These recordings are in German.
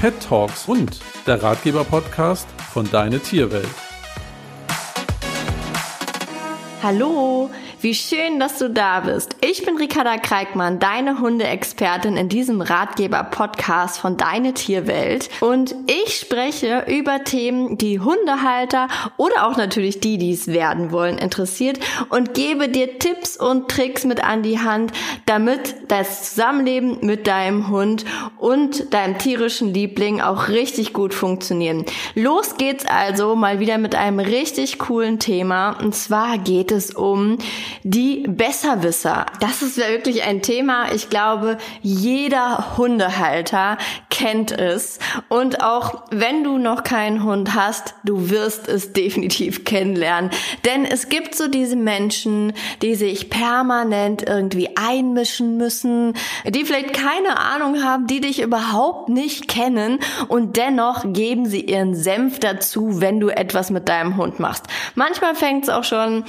Pet Talks und der Ratgeber-Podcast von Deine Tierwelt. Hallo, wie schön, dass du da bist. Ich bin Ricarda Kreikmann, deine Hundeexpertin in diesem Ratgeber-Podcast von Deine Tierwelt. Und ich spreche über Themen, die Hundehalter oder auch natürlich die, die es werden wollen, interessiert und gebe dir Tipps und Tricks mit an die Hand, damit das Zusammenleben mit deinem Hund und deinem tierischen Liebling auch richtig gut funktionieren. Los geht's also mal wieder mit einem richtig coolen Thema. Und zwar geht es um die Besserwisser. Das ist ja wirklich ein Thema. Ich glaube, jeder Hundehalter kennt es. Und auch wenn du noch keinen Hund hast, du wirst es definitiv kennenlernen. Denn es gibt so diese Menschen, die sich permanent irgendwie einmischen müssen, die vielleicht keine Ahnung haben, die dich überhaupt nicht kennen und dennoch geben sie ihren Senf dazu, wenn du etwas mit deinem Hund machst. Manchmal fängt es auch schon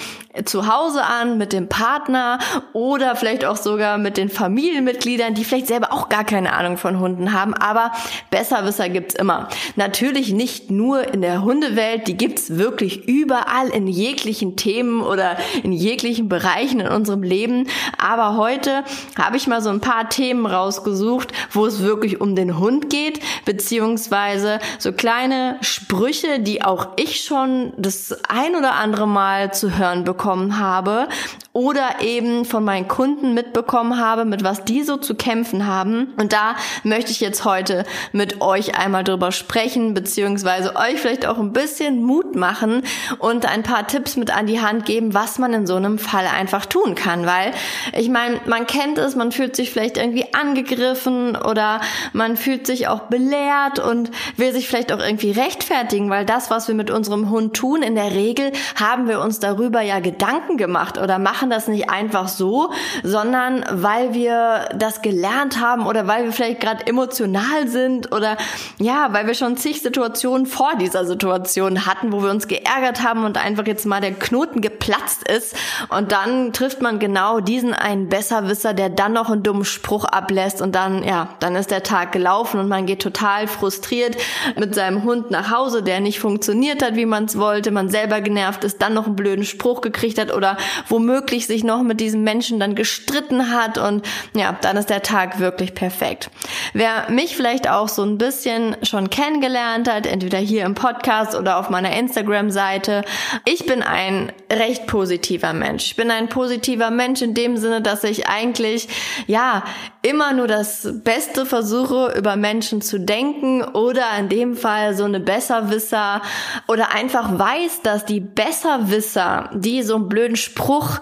zu Hause an mit dem Partner oder vielleicht auch sogar mit den Familienmitgliedern, die vielleicht selber auch gar keine Ahnung von Hunden haben, aber Besserwisser gibt's immer. Natürlich nicht nur in der Hundewelt, die gibt's wirklich überall in jeglichen Themen oder in jeglichen Bereichen in unserem Leben, aber heute habe ich mal so ein paar Themen rausgesucht, wo es wirklich um den Hund geht, beziehungsweise so kleine Sprüche, die auch ich schon das ein oder andere Mal zu hören bekommen habe oder eben von meinen Kunden mitbekommen habe, mit was die so zu kämpfen haben. Und da möchte ich jetzt heute mit euch einmal drüber sprechen, beziehungsweise euch vielleicht auch ein bisschen Mut machen und ein paar Tipps mit an die Hand geben, was man in so einem Fall einfach tun kann. Weil ich meine, man kennt es, man fühlt sich vielleicht irgendwie angegriffen oder man fühlt sich auch belehrt und will sich vielleicht auch irgendwie rechtfertigen, weil das, was wir mit unserem Hund tun, in der Regel haben wir uns darüber ja Gedanken gemacht oder machen das nicht einfach so, sondern weil wir das gelernt haben oder weil wir vielleicht gerade emotional sind oder ja, weil wir schon zig Situationen vor dieser Situation hatten, wo wir uns geärgert haben und einfach jetzt mal der Knoten geplatzt ist. Und dann trifft man genau diesen einen Besserwisser, der dann noch einen dummen Spruch ablässt und dann, ja, dann ist der Tag gelaufen und man geht total frustriert mit seinem Hund nach Hause, der nicht funktioniert hat, wie man es wollte, man selber genervt ist, dann noch einen blöden Spruch gekriegt hat oder womöglich sich noch mit diesem Menschen dann gestritten hat und ja, dann ist der Tag wirklich perfekt. Wer mich vielleicht auch so ein bisschen schon kennengelernt hat, entweder hier im Podcast oder auf meiner Instagram-Seite, ich bin ein recht positiver Mensch. Ich bin ein positiver Mensch in dem Sinne, dass ich eigentlich, ja, immer nur das Beste versuche, über Menschen zu denken oder in dem Fall so eine Besserwisser oder einfach weiß, dass die Besserwisser, die so einen blöden Spruch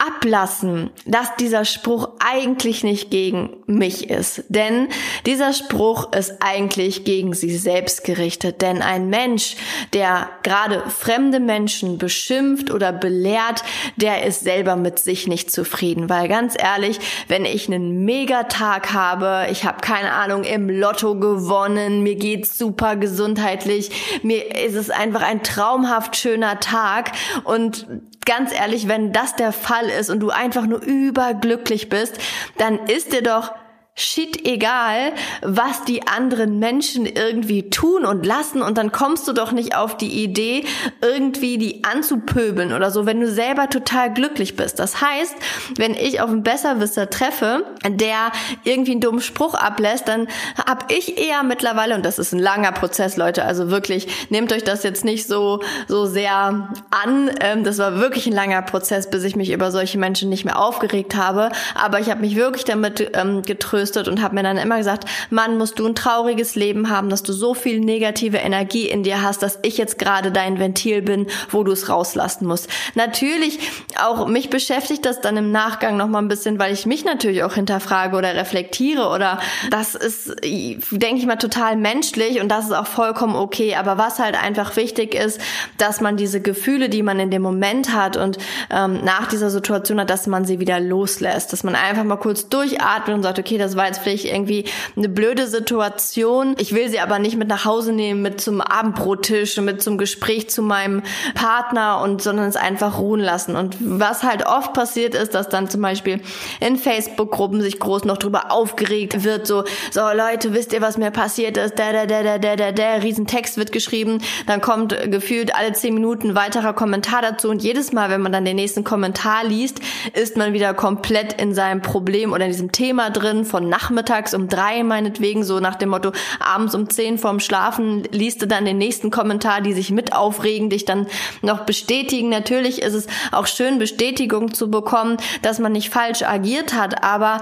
ablassen, dass dieser Spruch eigentlich nicht gegen mich ist. Denn dieser Spruch ist eigentlich gegen sie selbst gerichtet. Denn ein Mensch, der gerade fremde Menschen beschimpft oder belehrt, der ist selber mit sich nicht zufrieden. Weil ganz ehrlich, wenn ich einen Megatag habe, ich habe keine Ahnung, im Lotto gewonnen, mir geht's super gesundheitlich, mir ist es einfach ein traumhaft schöner Tag und ganz ehrlich, wenn das der Fall ist und du einfach nur überglücklich bist, dann ist dir doch shit egal, was die anderen Menschen irgendwie tun und lassen. Und dann kommst du doch nicht auf die Idee, irgendwie die anzupöbeln oder so, wenn du selber total glücklich bist. Das heißt, wenn ich auf einen Besserwisser treffe, der irgendwie einen dummen Spruch ablässt, dann hab ich eher mittlerweile, und das ist ein langer Prozess, Leute, also wirklich, nehmt euch das jetzt nicht so, so sehr an, ähm, das war wirklich ein langer Prozess, bis ich mich über solche Menschen nicht mehr aufgeregt habe, aber ich habe mich wirklich damit ähm, getröstet, getröstet und habe mir dann immer gesagt, Mann, musst du ein trauriges Leben haben, dass du so viel negative Energie in dir hast, dass ich jetzt gerade dein Ventil bin, wo du es rauslassen musst. Natürlich, auch mich beschäftigt das dann im Nachgang noch mal ein bisschen, weil ich mich natürlich auch hinterfrage oder reflektiere oder das ist, denke ich mal, total menschlich und das ist auch vollkommen okay. Aber was halt einfach wichtig ist, dass man diese Gefühle, die man in dem Moment hat und ähm, nach dieser Situation hat, dass man sie wieder loslässt, dass man einfach mal kurz durchatmet und sagt, okay, das das war jetzt vielleicht irgendwie eine blöde Situation. Ich will sie aber nicht mit nach Hause nehmen, mit zum Abendbrottisch, mit zum Gespräch zu meinem Partner und sondern es einfach ruhen lassen. Und was halt oft passiert ist, dass dann zum Beispiel in Facebook-Gruppen sich groß noch drüber aufgeregt wird, so, so Leute, wisst ihr, was mir passiert ist? Der, der, der, der, der, der, der, Riesentext wird geschrieben, dann kommt gefühlt alle zehn Minuten weiterer Kommentar dazu und jedes Mal, wenn man dann den nächsten Kommentar liest, ist man wieder komplett in seinem Problem oder in diesem Thema drin, von nachmittags um drei meinetwegen, so nach dem Motto, abends um zehn vorm Schlafen liest du dann den nächsten Kommentar, die sich mit aufregen, dich dann noch bestätigen. Natürlich ist es auch schön, Bestätigung zu bekommen, dass man nicht falsch agiert hat, aber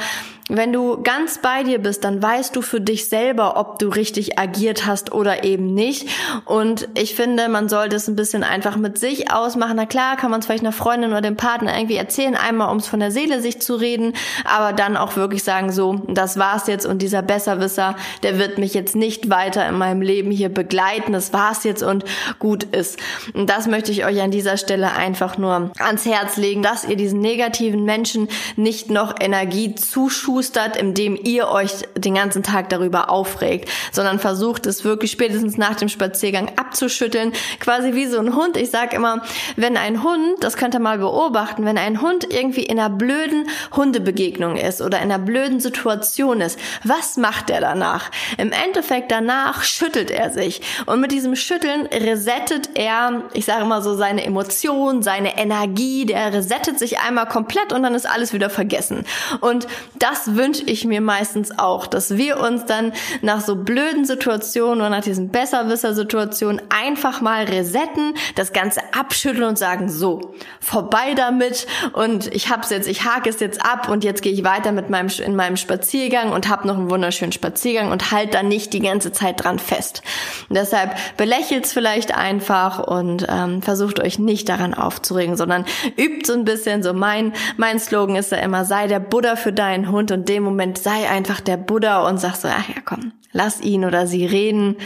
wenn du ganz bei dir bist, dann weißt du für dich selber, ob du richtig agiert hast oder eben nicht. Und ich finde, man sollte es ein bisschen einfach mit sich ausmachen. Na klar, kann man es vielleicht einer Freundin oder dem Partner irgendwie erzählen, einmal um es von der Seele sich zu reden, aber dann auch wirklich sagen, so, das war's jetzt und dieser Besserwisser, der wird mich jetzt nicht weiter in meinem Leben hier begleiten. Das war's jetzt und gut ist. Und das möchte ich euch an dieser Stelle einfach nur ans Herz legen, dass ihr diesen negativen Menschen nicht noch Energie zuschult zuschustert, indem ihr euch den ganzen Tag darüber aufregt, sondern versucht es wirklich spätestens nach dem Spaziergang abzuschütteln, quasi wie so ein Hund. Ich sag immer, wenn ein Hund, das könnt ihr mal beobachten, wenn ein Hund irgendwie in einer blöden Hundebegegnung ist oder in einer blöden Situation ist, was macht er danach? Im Endeffekt danach schüttelt er sich und mit diesem Schütteln resettet er, ich sage immer so, seine Emotionen, seine Energie, der resettet sich einmal komplett und dann ist alles wieder vergessen. Und das wünsche ich mir meistens auch, dass wir uns dann nach so blöden Situationen oder nach diesen Besserwisser-Situationen einfach mal resetten, das Ganze abschütteln und sagen, so, vorbei damit und ich hab's jetzt, ich hake es jetzt ab und jetzt gehe ich weiter mit meinem, in meinem Spaziergang und hab noch einen wunderschönen Spaziergang und halt dann nicht die ganze Zeit dran fest. Und deshalb belächelt's vielleicht einfach und ähm, versucht euch nicht daran aufzuregen, sondern übt so ein bisschen, so mein, mein Slogan ist ja immer, sei der Buddha für deinen Hund und in dem Moment sei einfach der Buddha und sag so, ach ja, komm, lass ihn oder sie reden.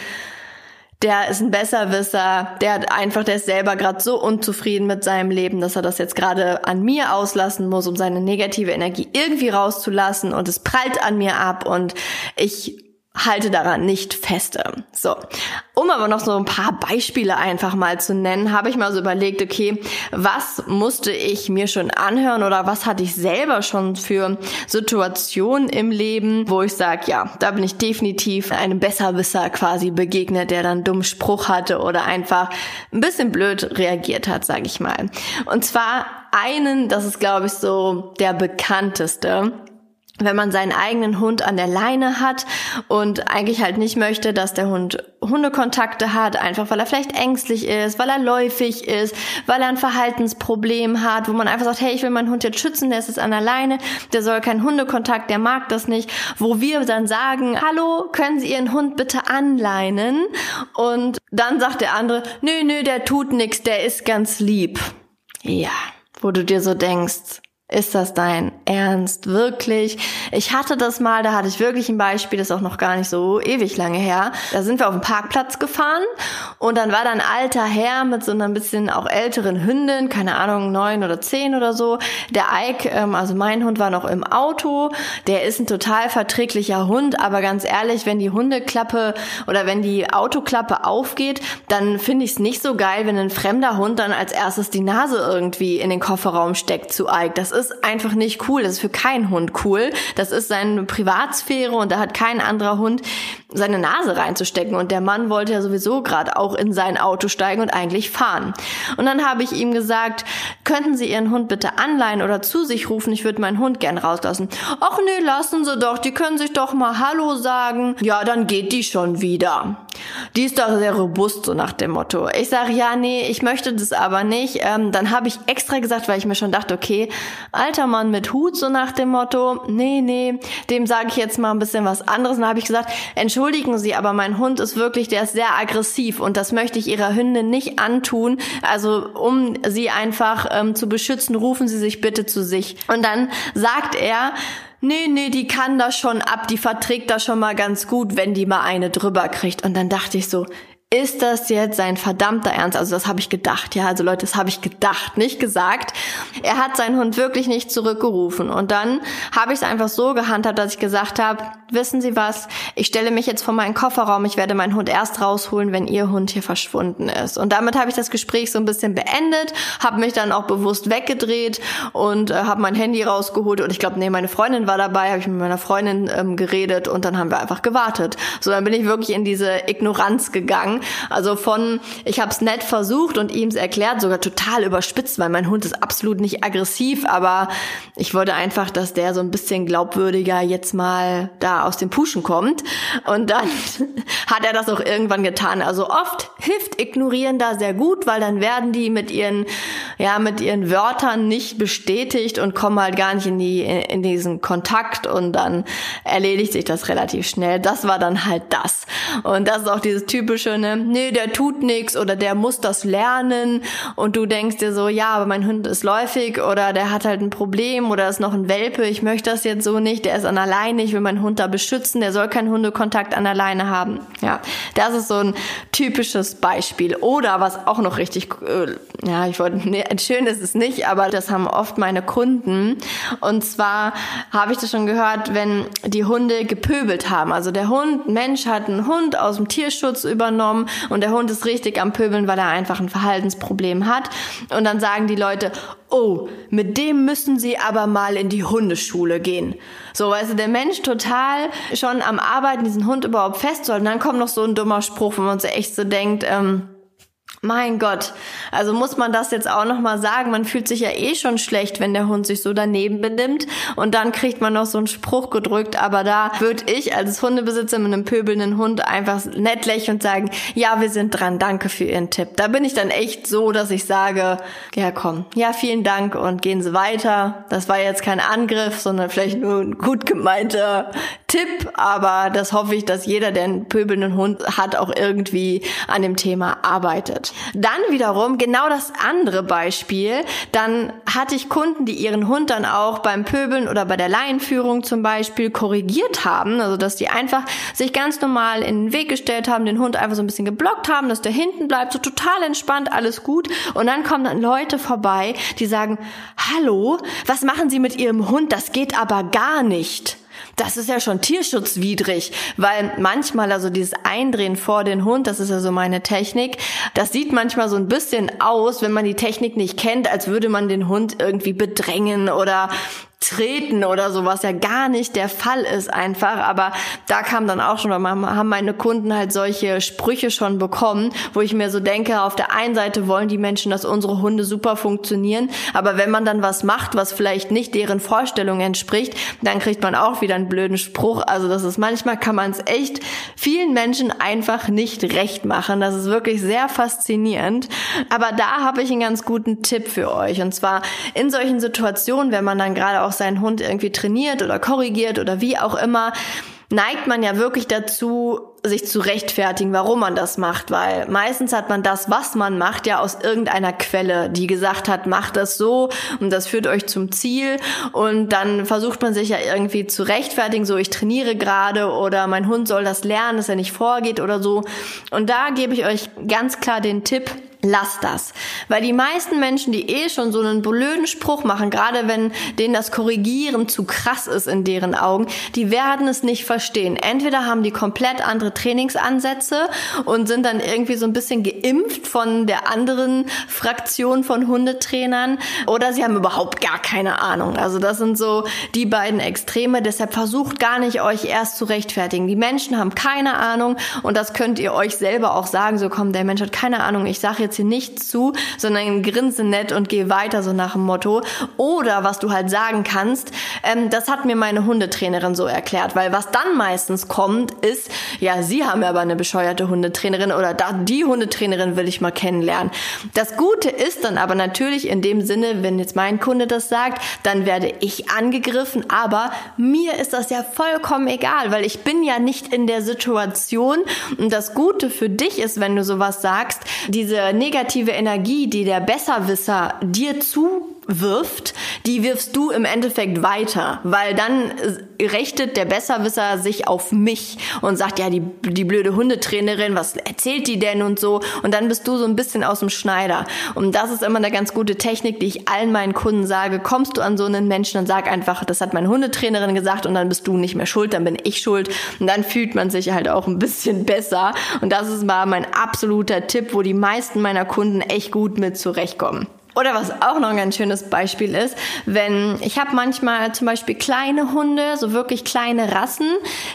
Der ist ein Besserwisser, der hat einfach, der ist selber gerade so unzufrieden mit seinem Leben, dass er das jetzt gerade an mir auslassen muss, um seine negative Energie irgendwie rauszulassen und es prallt an mir ab und ich halte daran nicht feste. So. Um aber noch so ein paar Beispiele einfach mal zu nennen, habe ich mal so überlegt, okay, was musste ich mir schon anhören oder was hatte ich selber schon für Situationen im Leben, wo ich sage, ja, da bin ich definitiv einem Besserwisser quasi begegnet, der dann dummen Spruch hatte oder einfach ein bisschen blöd reagiert hat, sage ich mal. Und zwar einen, das ist glaube ich so der bekannteste, wenn man seinen eigenen Hund an der Leine hat und eigentlich halt nicht möchte, dass der Hund Hundekontakte hat, einfach weil er vielleicht ängstlich ist, weil er läufig ist, weil er ein Verhaltensproblem hat, wo man einfach sagt, hey, ich will meinen Hund jetzt schützen, der ist jetzt an der Leine, der soll keinen Hundekontakt, der mag das nicht, wo wir dann sagen, hallo, können Sie Ihren Hund bitte anleinen? Und dann sagt der andere, nö, nö, der tut nix, der ist ganz lieb. Ja, wo du dir so denkst, ist das dein Ernst? Wirklich? Ich hatte das mal, da hatte ich wirklich ein Beispiel, das ist auch noch gar nicht so ewig lange her. Da sind wir auf dem Parkplatz gefahren und dann war da ein alter Herr mit so einer ein bisschen auch älteren Hündin, keine Ahnung, neun oder zehn oder so. Der Ike, ähm, also mein Hund war noch im Auto. Der ist ein total verträglicher Hund, aber ganz ehrlich, wenn die Hundeklappe oder wenn die Autoklappe aufgeht, dann finde ich es nicht so geil, wenn ein fremder Hund dann als erstes die Nase irgendwie in den Kofferraum steckt zu Ike. Das ist ist einfach nicht cool. Das ist für keinen Hund cool. Das ist seine Privatsphäre und da hat kein anderer Hund seine Nase reinzustecken. Und der Mann wollte ja sowieso gerade auch in sein Auto steigen und eigentlich fahren. Und dann habe ich ihm gesagt, könnten Sie Ihren Hund bitte anleihen oder zu sich rufen? Ich würde meinen Hund gern rauslassen. Ach nee, lassen Sie doch. Die können sich doch mal Hallo sagen. Ja, dann geht die schon wieder. Die ist doch sehr robust, so nach dem Motto. Ich sage, ja, nee, ich möchte das aber nicht. Ähm, dann habe ich extra gesagt, weil ich mir schon dachte, okay, alter Mann mit Hut, so nach dem Motto, nee, nee, dem sage ich jetzt mal ein bisschen was anderes. Dann habe ich gesagt, entschuldigen Sie, aber mein Hund ist wirklich, der ist sehr aggressiv und das möchte ich Ihrer Hündin nicht antun. Also um sie einfach ähm, zu beschützen, rufen Sie sich bitte zu sich. Und dann sagt er, nee, nee, die kann das schon ab, die verträgt das schon mal ganz gut, wenn die mal eine drüber kriegt. Und dann dachte ich so, ist das jetzt sein verdammter Ernst? Also das habe ich gedacht, ja, also Leute, das habe ich gedacht, nicht gesagt. Er hat seinen Hund wirklich nicht zurückgerufen und dann habe ich es einfach so gehandhabt, dass ich gesagt habe, wissen Sie was, ich stelle mich jetzt vor meinen Kofferraum, ich werde meinen Hund erst rausholen, wenn Ihr Hund hier verschwunden ist. Und damit habe ich das Gespräch so ein bisschen beendet, habe mich dann auch bewusst weggedreht und äh, habe mein Handy rausgeholt und ich glaube, nee, meine Freundin war dabei, habe ich mit meiner Freundin ähm, geredet und dann haben wir einfach gewartet. So, dann bin ich wirklich in diese Ignoranz gegangen also von, ich habe es nett versucht und ihm es erklärt, sogar total überspitzt, weil mein Hund ist absolut nicht aggressiv, aber ich wollte einfach, dass der so ein bisschen glaubwürdiger jetzt mal da aus dem Puschen kommt. Und dann hat er das auch irgendwann getan. Also oft hilft Ignorieren da sehr gut, weil dann werden die mit ihren, ja, mit ihren Wörtern nicht bestätigt und kommen halt gar nicht in die, in diesen Kontakt und dann erledigt sich das relativ schnell. Das war dann halt das. Und das ist auch dieses typische, ne, nee, der tut nix oder der muss das lernen und du denkst dir so, ja, aber mein Hund ist läufig oder der hat halt ein Problem oder ist noch ein Welpe, ich möchte das jetzt so nicht, der ist an alleine, ich will meinen Hund da beschützen, der soll keinen Hundekontakt an alleine haben. Ja, das ist so ein typisches Beispiel. Oder was auch noch richtig, äh, ja, ich wollte, nee, schön ist es nicht, aber das haben oft meine Kunden. Und zwar habe ich das schon gehört, wenn die Hunde gepöbelt haben. Also der Hund, Mensch hat einen Hund aus dem Tierschutz übernommen und der Hund ist richtig am Pöbeln, weil er einfach ein Verhaltensproblem hat. Und dann sagen die Leute, oh, mit dem müssen sie aber mal in die Hundeschule gehen. So, weißt du, der Mensch total schon am Arbeiten, diesen Hund überhaupt festzuhalten. Dann kommt noch so ein dummer Spruch, wo man so echt so denkt, ähm, mein Gott, also muss man das jetzt auch noch mal sagen, man fühlt sich ja eh schon schlecht, wenn der Hund sich so daneben benimmt. Und dann kriegt man noch so einen Spruch gedrückt, aber da würde ich als Hundebesitzer mit einem pöbelnden Hund einfach nett lächeln und sagen, ja, wir sind dran, danke für Ihren Tipp. Da bin ich dann echt so, dass ich sage, ja komm, ja, vielen Dank und gehen Sie weiter. Das war jetzt kein Angriff, sondern vielleicht nur ein gut gemeinter Tipp, aber das hoffe ich, dass jeder, der einen pöbelnden Hund hat, auch irgendwie an dem Thema arbeitet. Dann wiederum genau das andere Beispiel. Dann hatte ich Kunden, die ihren Hund dann auch beim Pöbeln oder bei der Laienführung zum Beispiel korrigiert haben. Also, dass die einfach sich ganz normal in den Weg gestellt haben, den Hund einfach so ein bisschen geblockt haben, dass der hinten bleibt, so total entspannt, alles gut. Und dann kommen dann Leute vorbei, die sagen, hallo, was machen Sie mit Ihrem Hund? Das geht aber gar nicht das ist ja schon tierschutzwidrig, weil manchmal also dieses Eindrehen vor den Hund, das ist ja so meine Technik, das sieht manchmal so ein bisschen aus, wenn man die Technik nicht kennt, als würde man den Hund irgendwie bedrängen oder treten oder so, was ja gar nicht der Fall ist einfach. Aber da kam dann auch schon, haben meine Kunden halt solche Sprüche schon bekommen, wo ich mir so denke, auf der einen Seite wollen die Menschen, dass unsere Hunde super funktionieren, aber wenn man dann was macht, was vielleicht nicht deren Vorstellung entspricht, dann kriegt man auch wieder einen blöden Spruch. Also das ist manchmal kann man es echt vielen Menschen einfach nicht recht machen. Das ist wirklich sehr faszinierend. Aber da habe ich einen ganz guten Tipp für euch. Und zwar in solchen Situationen, wenn man dann gerade auch auch seinen Hund irgendwie trainiert oder korrigiert oder wie auch immer, neigt man ja wirklich dazu, sich zu rechtfertigen, warum man das macht, weil meistens hat man das, was man macht, ja aus irgendeiner Quelle, die gesagt hat, macht das so und das führt euch zum Ziel und dann versucht man sich ja irgendwie zu rechtfertigen, so ich trainiere gerade oder mein Hund soll das lernen, dass er nicht vorgeht oder so. Und da gebe ich euch ganz klar den Tipp, Lass das. Weil die meisten Menschen, die eh schon so einen blöden Spruch machen, gerade wenn denen das Korrigieren zu krass ist in deren Augen, die werden es nicht verstehen. Entweder haben die komplett andere Trainingsansätze und sind dann irgendwie so ein bisschen geimpft von der anderen Fraktion von Hundetrainern oder sie haben überhaupt gar keine Ahnung. Also das sind so die beiden Extreme. Deshalb versucht gar nicht euch erst zu rechtfertigen. Die Menschen haben keine Ahnung und das könnt ihr euch selber auch sagen. So komm, der Mensch hat keine Ahnung. Ich sage jetzt jetzt hier nichts zu, sondern grinse nett und geh weiter, so nach dem Motto. Oder was du halt sagen kannst, ähm, das hat mir meine Hundetrainerin so erklärt, weil was dann meistens kommt, ist, ja, sie haben aber eine bescheuerte Hundetrainerin oder da, die Hundetrainerin will ich mal kennenlernen. Das Gute ist dann aber natürlich in dem Sinne, wenn jetzt mein Kunde das sagt, dann werde ich angegriffen, aber mir ist das ja vollkommen egal, weil ich bin ja nicht in der Situation und das Gute für dich ist, wenn du sowas sagst, diese negative Energie, die der Besserwisser dir zu wirft, die wirfst du im Endeffekt weiter, weil dann richtet der Besserwisser sich auf mich und sagt, ja, die, die blöde Hundetrainerin, was erzählt die denn und so? Und dann bist du so ein bisschen aus dem Schneider. Und das ist immer eine ganz gute Technik, die ich allen meinen Kunden sage, kommst du an so einen Menschen, dann sag einfach, das hat meine Hundetrainerin gesagt und dann bist du nicht mehr schuld, dann bin ich schuld. Und dann fühlt man sich halt auch ein bisschen besser. Und das ist mal mein absoluter Tipp, wo die meisten meiner Kunden echt gut mit zurechtkommen. Oder was auch noch ein ganz schönes Beispiel ist, wenn ich habe manchmal zum Beispiel kleine Hunde, so wirklich kleine Rassen,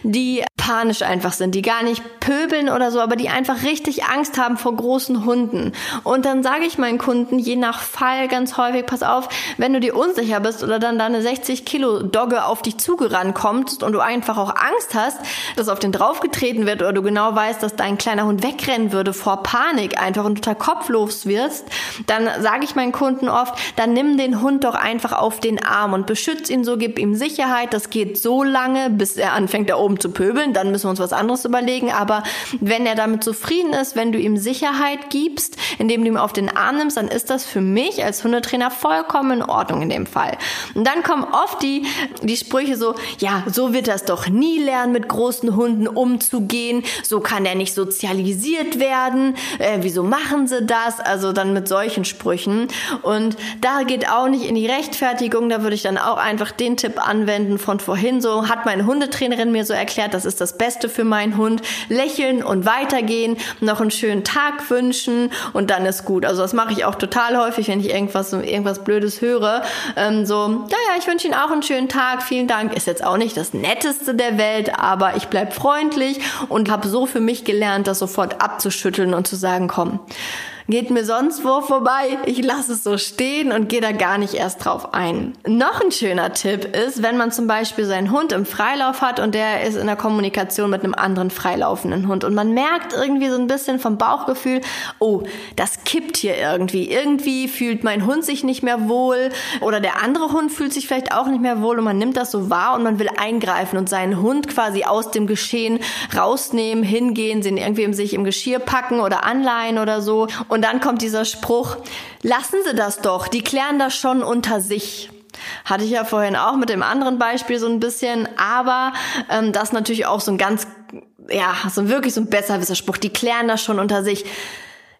die panisch einfach sind, die gar nicht pöbeln oder so, aber die einfach richtig Angst haben vor großen Hunden. Und dann sage ich meinen Kunden je nach Fall ganz häufig, pass auf, wenn du dir unsicher bist oder dann deine 60 Kilo Dogge auf dich zugerannt kommt und du einfach auch Angst hast, dass auf den draufgetreten wird oder du genau weißt, dass dein kleiner Hund wegrennen würde vor Panik einfach und unter kopflos wirst, dann sage ich meinen meinen Kunden oft, dann nimm den Hund doch einfach auf den Arm und beschütz ihn so, gib ihm Sicherheit. Das geht so lange, bis er anfängt, da oben zu pöbeln. Dann müssen wir uns was anderes überlegen. Aber wenn er damit zufrieden ist, wenn du ihm Sicherheit gibst, indem du ihn auf den Arm nimmst, dann ist das für mich als Hundetrainer vollkommen in Ordnung in dem Fall. Und dann kommen oft die, die Sprüche so, ja, so wird es doch nie lernen, mit großen Hunden umzugehen. So kann er nicht sozialisiert werden. Äh, wieso machen sie das? Also dann mit solchen Sprüchen. Und da geht auch nicht in die Rechtfertigung, da würde ich dann auch einfach den Tipp anwenden von vorhin so, hat meine Hundetrainerin mir so erklärt, das ist das Beste für meinen Hund. Lächeln und weitergehen, noch einen schönen Tag wünschen und dann ist gut. Also das mache ich auch total häufig, wenn ich irgendwas, irgendwas Blödes höre. Ähm, so, ja, ja, ich wünsche Ihnen auch einen schönen Tag, vielen Dank. Ist jetzt auch nicht das Netteste der Welt, aber ich bleib freundlich und habe so für mich gelernt, das sofort abzuschütteln und zu sagen, komm, geht mir sonst wo vorbei. Ich lasse es so stehen und gehe da gar nicht erst drauf ein. Noch ein schöner Tipp ist, wenn man zum Beispiel seinen Hund im Freilauf hat und der ist in der Kommunikation mit einem anderen freilaufenden Hund und man merkt irgendwie so ein bisschen vom Bauchgefühl, oh, das kippt hier irgendwie. Irgendwie fühlt mein Hund sich nicht mehr wohl oder der andere Hund fühlt sich vielleicht auch nicht mehr wohl und man nimmt das so wahr und man will eingreifen und seinen Hund quasi aus dem Geschehen rausnehmen, hingehen, den irgendwie sich im Geschirr packen oder anleihen oder so. Und und dann kommt dieser Spruch, lassen Sie das doch, die klären das schon unter sich. Hatte ich ja vorhin auch mit dem anderen Beispiel so ein bisschen, aber ähm, das natürlich auch so ein ganz, ja, so wirklich so ein besserwisser Spruch, die klären das schon unter sich.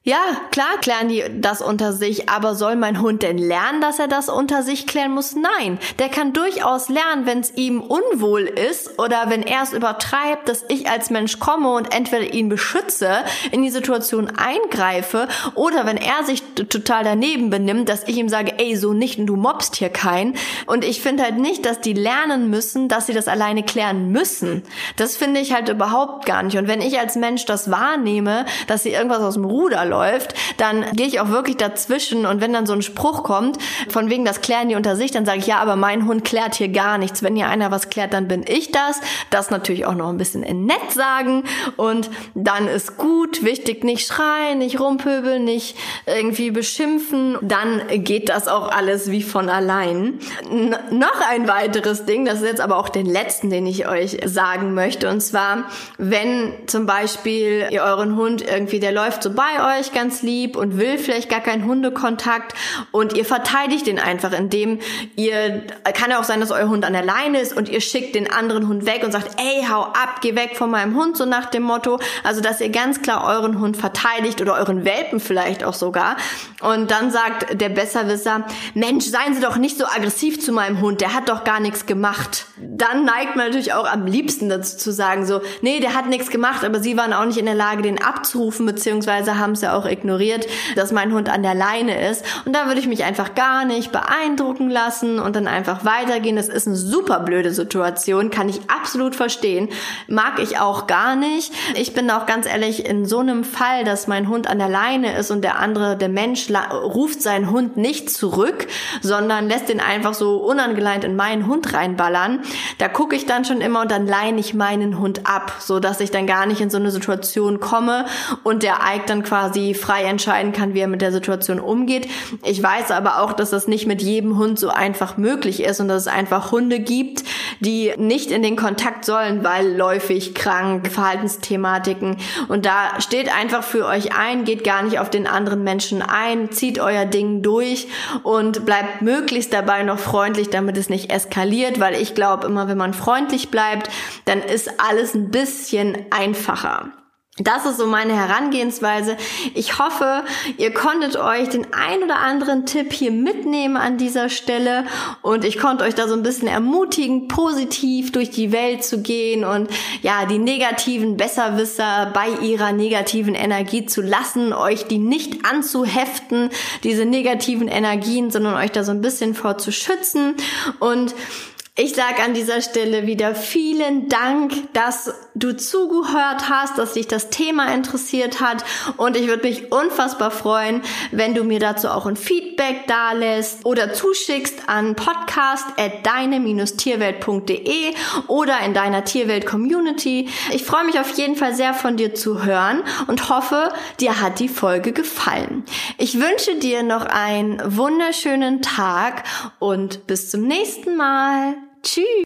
Ja, klar klären die das unter sich, aber soll mein Hund denn lernen, dass er das unter sich klären muss? Nein, der kann durchaus lernen, wenn es ihm unwohl ist oder wenn er es übertreibt, dass ich als Mensch komme und entweder ihn beschütze, in die Situation eingreife oder wenn er sich total daneben benimmt, dass ich ihm sage, ey, so nicht und du mobst hier keinen. Und ich finde halt nicht, dass die lernen müssen, dass sie das alleine klären müssen. Das finde ich halt überhaupt gar nicht. Und wenn ich als Mensch das wahrnehme, dass sie irgendwas aus dem Ruder läuft, läuft, dann gehe ich auch wirklich dazwischen und wenn dann so ein Spruch kommt, von wegen das klären die unter sich, dann sage ich, ja, aber mein Hund klärt hier gar nichts. Wenn hier einer was klärt, dann bin ich das. Das natürlich auch noch ein bisschen in nett sagen und dann ist gut. Wichtig, nicht schreien, nicht rumpöbeln, nicht irgendwie beschimpfen. Dann geht das auch alles wie von allein. N noch ein weiteres Ding, das ist jetzt aber auch den letzten, den ich euch sagen möchte. Und zwar, wenn zum Beispiel ihr euren Hund irgendwie, der läuft so bei euch, euch ganz lieb und will vielleicht gar keinen Hundekontakt und ihr verteidigt den einfach, indem ihr, kann ja auch sein, dass euer Hund an der Leine ist und ihr schickt den anderen Hund weg und sagt, ey, hau ab, geh weg von meinem Hund, so nach dem Motto. Also, dass ihr ganz klar euren Hund verteidigt oder euren Welpen vielleicht auch sogar. Und dann sagt der Besserwisser, Mensch, seien Sie doch nicht so aggressiv zu meinem Hund, der hat doch gar nichts gemacht. Dann neigt man natürlich auch am liebsten dazu zu sagen, so, nee, der hat nichts gemacht, aber Sie waren auch nicht in der Lage, den abzurufen, beziehungsweise haben es ja auch ignoriert, dass mein Hund an der Leine ist. Und da würde ich mich einfach gar nicht beeindrucken lassen und dann einfach weitergehen. Das ist eine super blöde Situation, kann ich absolut verstehen. Mag ich auch gar nicht. Ich bin auch ganz ehrlich, in so einem Fall, dass mein Hund an der Leine ist und der andere, der Mensch, ruft seinen Hund nicht zurück, sondern lässt den einfach so unangeleint in meinen Hund reinballern. Da gucke ich dann schon immer und dann leine ich meinen Hund ab, so dass ich dann gar nicht in so eine Situation komme und der Ike dann quasi frei entscheiden kann, wie er mit der Situation umgeht. Ich weiß aber auch, dass das nicht mit jedem Hund so einfach möglich ist und dass es einfach Hunde gibt, die nicht in den Kontakt sollen, weil läufig, krank, Verhaltensthematiken. Und da steht einfach für euch ein, geht gar nicht auf den anderen Menschen ein, zieht euer Ding durch und bleibt möglichst dabei noch freundlich, damit es nicht eskaliert, weil ich glaube immer, wenn man freundlich bleibt, dann ist alles ein bisschen einfacher. Das ist so meine Herangehensweise. Ich hoffe, ihr konntet euch den ein oder anderen Tipp hier mitnehmen an dieser Stelle und ich konnte euch da so ein bisschen ermutigen, positiv durch die Welt zu gehen und ja, die negativen Besserwisser bei ihrer negativen Energie zu lassen, euch die nicht anzuheften, diese negativen Energien, sondern euch da so ein bisschen vorzuschützen und ich sage an dieser Stelle wieder vielen Dank, dass du zugehört hast, dass dich das Thema interessiert hat und ich würde mich unfassbar freuen, wenn du mir dazu auch ein Feedback dalässt oder zuschickst an podcast at deine-tierwelt.de oder in deiner Tierwelt-Community. Ich freue mich auf jeden Fall sehr von dir zu hören und hoffe, dir hat die Folge gefallen. Ich wünsche dir noch einen wunderschönen Tag und bis zum nächsten Mal. Tschüss.